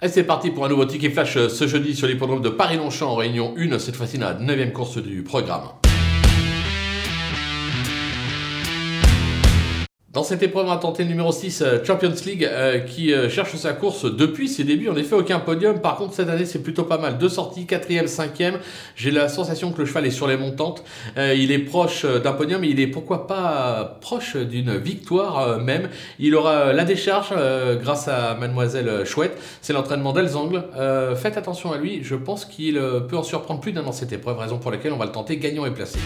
Et c'est parti pour un nouveau ticket flash euh, ce jeudi sur l'hippodrome de Paris-Longchamp en Réunion 1, cette fois-ci la 9 course du programme. Dans cette épreuve, on va tenter le numéro 6, euh, Champions League, euh, qui euh, cherche sa course depuis ses débuts. En effet, aucun podium. Par contre, cette année, c'est plutôt pas mal. Deux sorties, quatrième, cinquième. J'ai la sensation que le cheval est sur les montantes. il est proche d'un podium. Il est pourquoi pas proche d'une victoire même. Il aura la décharge grâce à Mademoiselle Chouette. C'est l'entraînement d'Elzangle. faites attention à lui. Je pense qu'il peut en surprendre plus d'un dans cette épreuve, raison pour laquelle on va le tenter gagnant et placé.